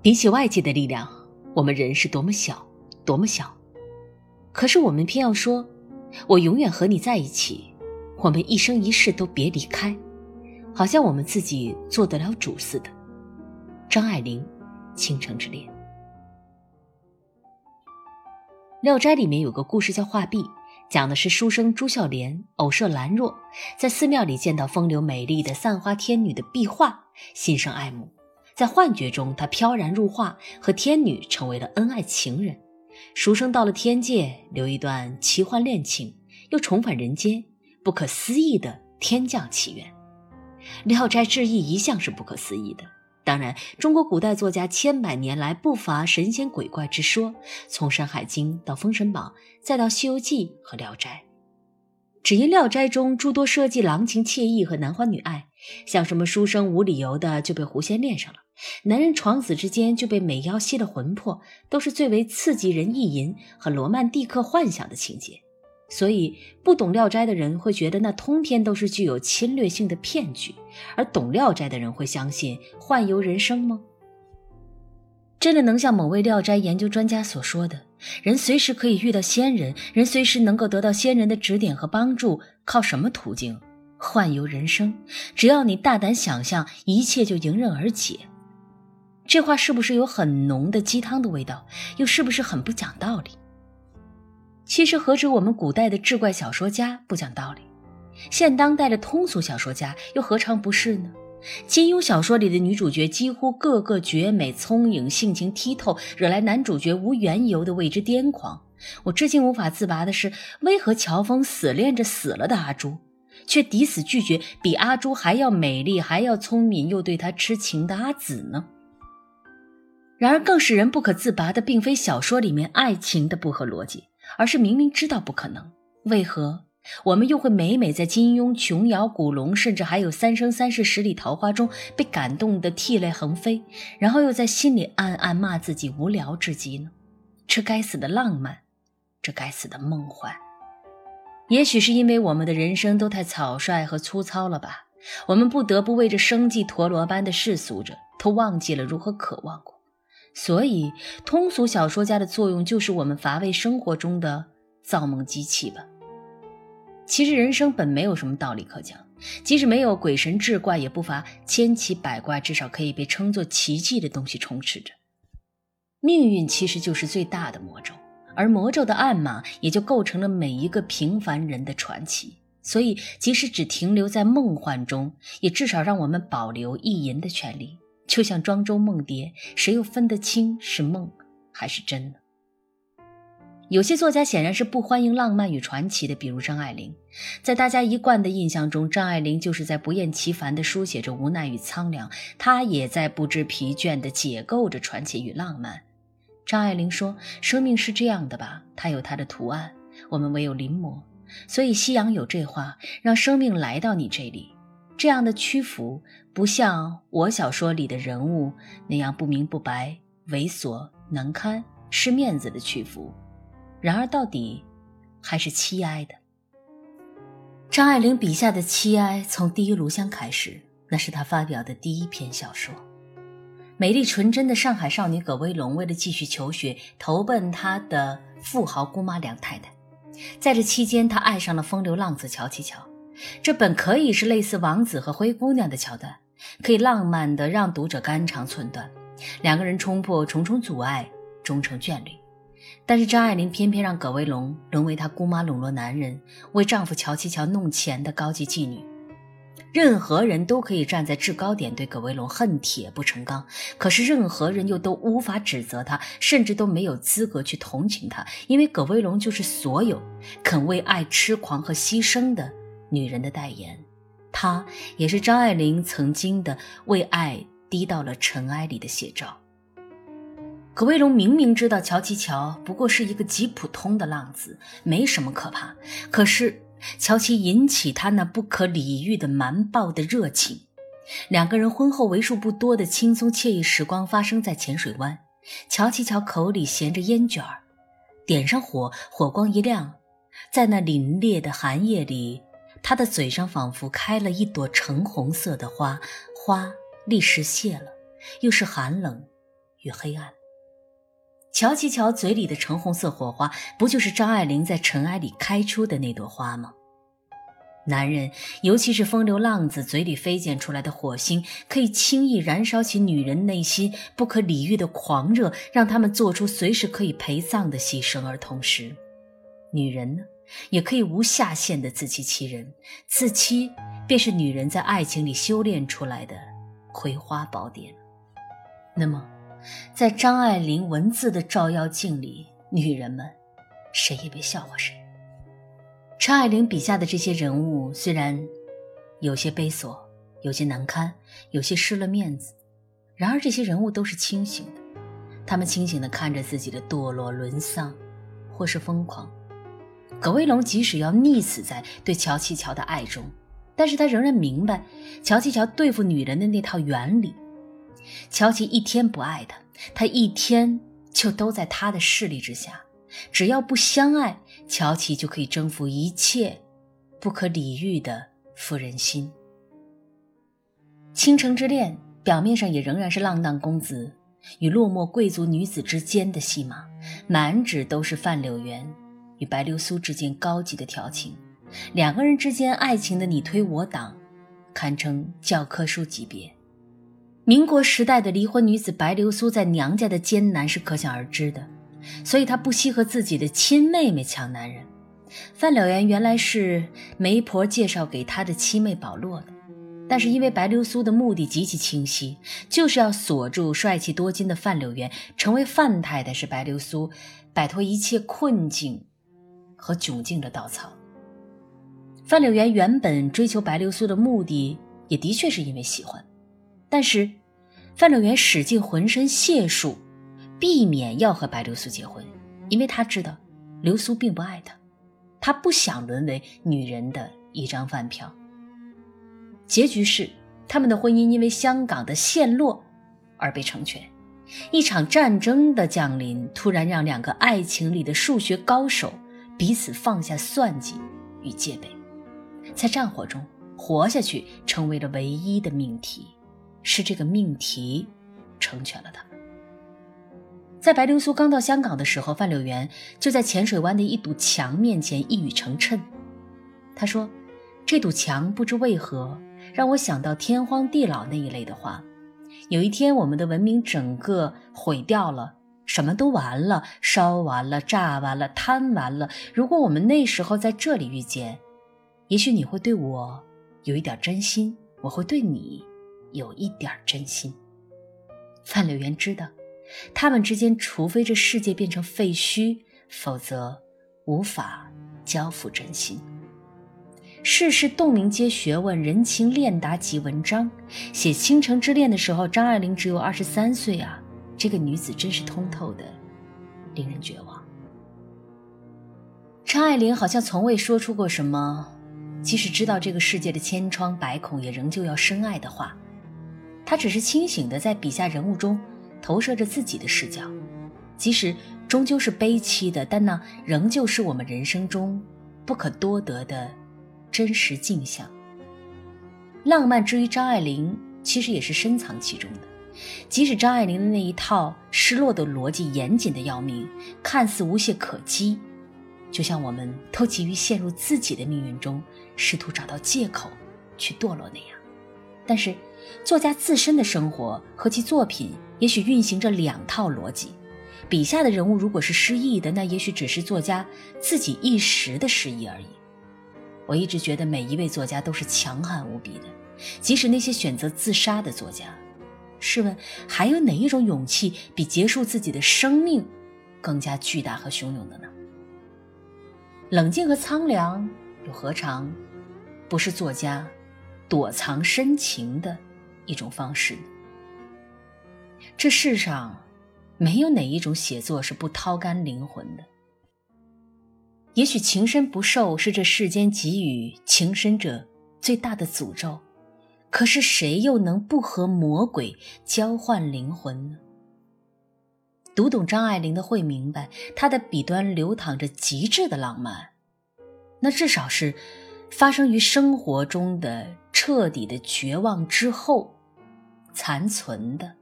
比起外界的力量，我们人是多么小，多么小。可是我们偏要说，我永远和你在一起，我们一生一世都别离开，好像我们自己做得了主似的。张爱玲，《倾城之恋》。《聊斋》里面有个故事叫画壁，讲的是书生朱孝廉偶涉兰若，在寺庙里见到风流美丽的散花天女的壁画，心生爱慕。在幻觉中，他飘然入画，和天女成为了恩爱情人。书生到了天界，留一段奇幻恋情，又重返人间，不可思议的天降奇缘。《聊斋志异》一向是不可思议的。当然，中国古代作家千百年来不乏神仙鬼怪之说，从《山海经》到《封神榜》，再到《西游记》和《聊斋》。只因《聊斋》中诸多设计郎情妾意和男欢女爱，像什么书生无理由的就被狐仙恋上了。男人床死之间就被美妖吸了魂魄，都是最为刺激人意淫和罗曼蒂克幻想的情节。所以，不懂《聊斋》的人会觉得那通篇都是具有侵略性的骗局，而懂《聊斋》的人会相信幻游人生吗？真的能像某位《聊斋》研究专家所说的，人随时可以遇到仙人，人随时能够得到仙人的指点和帮助，靠什么途径？幻游人生，只要你大胆想象，一切就迎刃而解。这话是不是有很浓的鸡汤的味道？又是不是很不讲道理？其实何止我们古代的志怪小说家不讲道理，现当代的通俗小说家又何尝不是呢？金庸小说里的女主角几乎个个绝美、聪颖、性情剔透，惹来男主角无缘由的为之癫狂。我至今无法自拔的是，为何乔峰死恋着死了的阿朱，却抵死拒绝比阿朱还要美丽、还要聪明又对他痴情的阿紫呢？然而，更使人不可自拔的，并非小说里面爱情的不合逻辑，而是明明知道不可能，为何我们又会每每在金庸、琼瑶、古龙，甚至还有《三生三世十里桃花》中被感动得涕泪横飞，然后又在心里暗暗骂自己无聊至极呢？这该死的浪漫，这该死的梦幻。也许是因为我们的人生都太草率和粗糙了吧？我们不得不为这生计陀螺般的世俗着，都忘记了如何渴望过。所以，通俗小说家的作用就是我们乏味生活中的造梦机器吧。其实人生本没有什么道理可讲，即使没有鬼神志怪，也不乏千奇百怪，至少可以被称作奇迹的东西充斥着。命运其实就是最大的魔咒，而魔咒的暗码也就构成了每一个平凡人的传奇。所以，即使只停留在梦幻中，也至少让我们保留意淫的权利。就像庄周梦蝶，谁又分得清是梦还是真呢？有些作家显然是不欢迎浪漫与传奇的，比如张爱玲。在大家一贯的印象中，张爱玲就是在不厌其烦地书写着无奈与苍凉，她也在不知疲倦地解构着传奇与浪漫。张爱玲说：“生命是这样的吧？它有它的图案，我们唯有临摹。所以夕阳有这话：让生命来到你这里。”这样的屈服，不像我小说里的人物那样不明不白、猥琐难堪、失面子的屈服。然而，到底还是凄哀的。张爱玲笔下的凄哀，从《第一炉香》开始，那是她发表的第一篇小说。美丽纯真的上海少女葛薇龙，为了继续求学，投奔她的富豪姑妈梁太太。在这期间，她爱上了风流浪子乔七乔。这本可以是类似王子和灰姑娘的桥段，可以浪漫的让读者肝肠寸断。两个人冲破重重阻碍，终成眷侣。但是张爱玲偏偏让葛薇龙沦为她姑妈笼络男人、为丈夫乔七乔弄钱的高级妓女。任何人都可以站在制高点对葛薇龙恨铁不成钢，可是任何人又都无法指责她，甚至都没有资格去同情她，因为葛薇龙就是所有肯为爱痴狂和牺牲的。女人的代言，她也是张爱玲曾经的为爱低到了尘埃里的写照。葛薇龙明明知道乔七乔不过是一个极普通的浪子，没什么可怕，可是乔七引起他那不可理喻的蛮暴的热情。两个人婚后为数不多的轻松惬意时光发生在浅水湾。乔七乔口里衔着烟卷儿，点上火，火光一亮，在那凛冽的寒夜里。他的嘴上仿佛开了一朵橙红色的花，花立时谢了，又是寒冷，与黑暗。乔琪乔嘴里的橙红色火花，不就是张爱玲在尘埃里开出的那朵花吗？男人，尤其是风流浪子，嘴里飞溅出来的火星，可以轻易燃烧起女人内心不可理喻的狂热，让他们做出随时可以陪葬的牺牲。而同时，女人呢，也可以无下限的自欺欺人。自欺，便是女人在爱情里修炼出来的葵花宝典。那么，在张爱玲文字的照妖镜里，女人们，谁也别笑话谁。张爱玲笔下的这些人物，虽然有些悲琐，有些难堪，有些失了面子，然而这些人物都是清醒的。他们清醒地看着自己的堕落、沦丧，或是疯狂。葛威龙即使要溺死在对乔七乔的爱中，但是他仍然明白乔七乔对付女人的那套原理。乔琪一天不爱他，他一天就都在他的势力之下。只要不相爱，乔琪就可以征服一切不可理喻的妇人心。倾城之恋表面上也仍然是浪荡公子与落寞贵族女子之间的戏码，满纸都是范柳原与白流苏之间高级的调情，两个人之间爱情的你推我挡，堪称教科书级别。民国时代的离婚女子白流苏在娘家的艰难是可想而知的。所以她不惜和自己的亲妹妹抢男人。范柳原原来是媒婆介绍给他的七妹保洛的，但是因为白流苏的目的极其清晰，就是要锁住帅气多金的范柳原，成为范太太是白流苏摆脱一切困境和窘境的稻草。范柳原原本追求白流苏的目的，也的确是因为喜欢，但是范柳原使尽浑身解数。避免要和白流苏结婚，因为他知道流苏并不爱他，他不想沦为女人的一张饭票。结局是，他们的婚姻因为香港的陷落而被成全。一场战争的降临，突然让两个爱情里的数学高手彼此放下算计与戒备，在战火中活下去成为了唯一的命题。是这个命题成全了他。在白流苏刚到香港的时候，范柳原就在浅水湾的一堵墙面前一语成谶。他说：“这堵墙不知为何让我想到天荒地老那一类的话。有一天，我们的文明整个毁掉了，什么都完了，烧完了，炸完了，贪完了。如果我们那时候在这里遇见，也许你会对我有一点真心，我会对你有一点真心。”范柳原知道。他们之间，除非这世界变成废墟，否则无法交付真心。世事洞明皆学问，人情练达即文章。写《倾城之恋》的时候，张爱玲只有二十三岁啊！这个女子真是通透的，令人绝望。张爱玲好像从未说出过什么，即使知道这个世界的千疮百孔，也仍旧要深爱的话。他只是清醒的在笔下人物中。投射着自己的视角，即使终究是悲凄的，但那仍旧是我们人生中不可多得的真实镜像。浪漫之于张爱玲，其实也是深藏其中的。即使张爱玲的那一套失落的逻辑严谨的要命，看似无懈可击，就像我们都急于陷入自己的命运中，试图找到借口去堕落那样。但是，作家自身的生活和其作品。也许运行着两套逻辑，笔下的人物如果是失意的，那也许只是作家自己一时的失意而已。我一直觉得每一位作家都是强悍无比的，即使那些选择自杀的作家，试问还有哪一种勇气比结束自己的生命更加巨大和汹涌的呢？冷静和苍凉又何尝不是作家躲藏深情的一种方式？这世上，没有哪一种写作是不掏干灵魂的。也许情深不寿是这世间给予情深者最大的诅咒，可是谁又能不和魔鬼交换灵魂呢？读懂张爱玲的会明白，她的笔端流淌着极致的浪漫，那至少是发生于生活中的彻底的绝望之后残存的。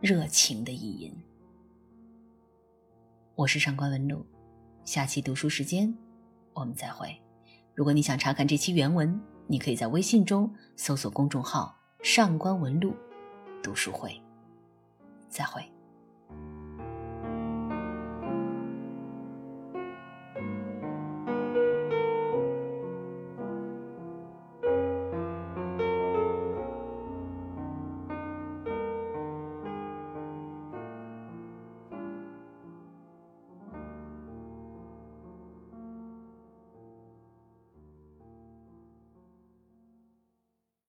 热情的意淫。我是上官文露，下期读书时间我们再会。如果你想查看这期原文，你可以在微信中搜索公众号“上官文露读书会”。再会。